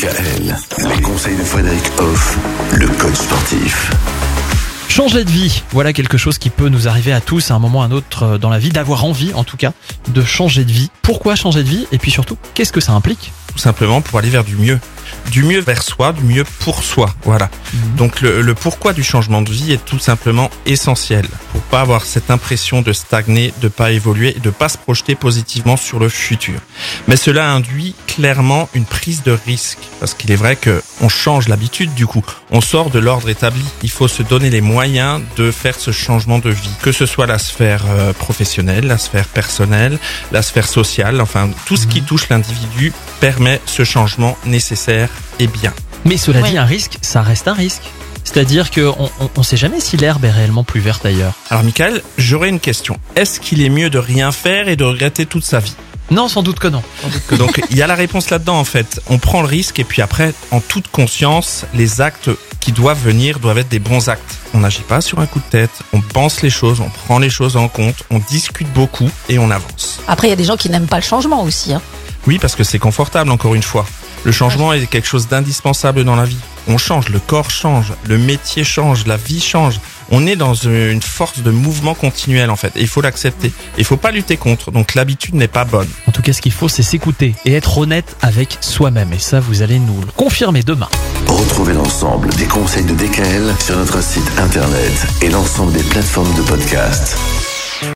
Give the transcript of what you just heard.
DKL, les conseils de Frédéric Hoff, le coach sportif. Changer de vie, voilà quelque chose qui peut nous arriver à tous à un moment ou à un autre euh, dans la vie, d'avoir envie en tout cas de changer de vie. Pourquoi changer de vie Et puis surtout, qu'est-ce que ça implique? Tout simplement pour aller vers du mieux. Du mieux vers soi, du mieux pour soi. Voilà. Donc le, le pourquoi du changement de vie est tout simplement essentiel pas avoir cette impression de stagner, de pas évoluer et de pas se projeter positivement sur le futur. Mais cela induit clairement une prise de risque parce qu'il est vrai que on change l'habitude du coup. On sort de l'ordre établi. Il faut se donner les moyens de faire ce changement de vie, que ce soit la sphère euh, professionnelle, la sphère personnelle, la sphère sociale, enfin tout ce qui touche l'individu permet ce changement nécessaire et bien. Mais cela Ouais. dit, un risque, ça reste un risque. C'est-à-dire qu'on on, on sait jamais si l'herbe est réellement plus verte ailleurs. Alors Michael, j'aurais une question. Est-ce qu'il est mieux de rien faire et de regretter toute sa vie? Non, sans doute que non. Donc il y a la réponse là-dedans en fait. On prend le risque et puis après, en toute conscience, les actes qui doivent venir doivent être des bons actes. On n'agit pas sur un coup de tête, on pense les choses, on prend les choses en compte, on discute beaucoup et on avance. Après, il y a des gens qui n'aiment pas le changement aussi. Hein. Oui, parce que c'est confortable encore une fois. Le changement est quelque chose d'indispensable dans la vie. On change, le corps change, le métier change, la vie change. On est dans une force de mouvement continuel en fait. Et il faut l'accepter. Il faut pas lutter contre. Donc l'habitude n'est pas bonne. En tout cas, ce qu'il faut, c'est s'écouter et être honnête avec soi-même. Et ça, vous allez nous le confirmer demain. Retrouvez l'ensemble des conseils de DKL sur notre site internet et l'ensemble des plateformes de podcast.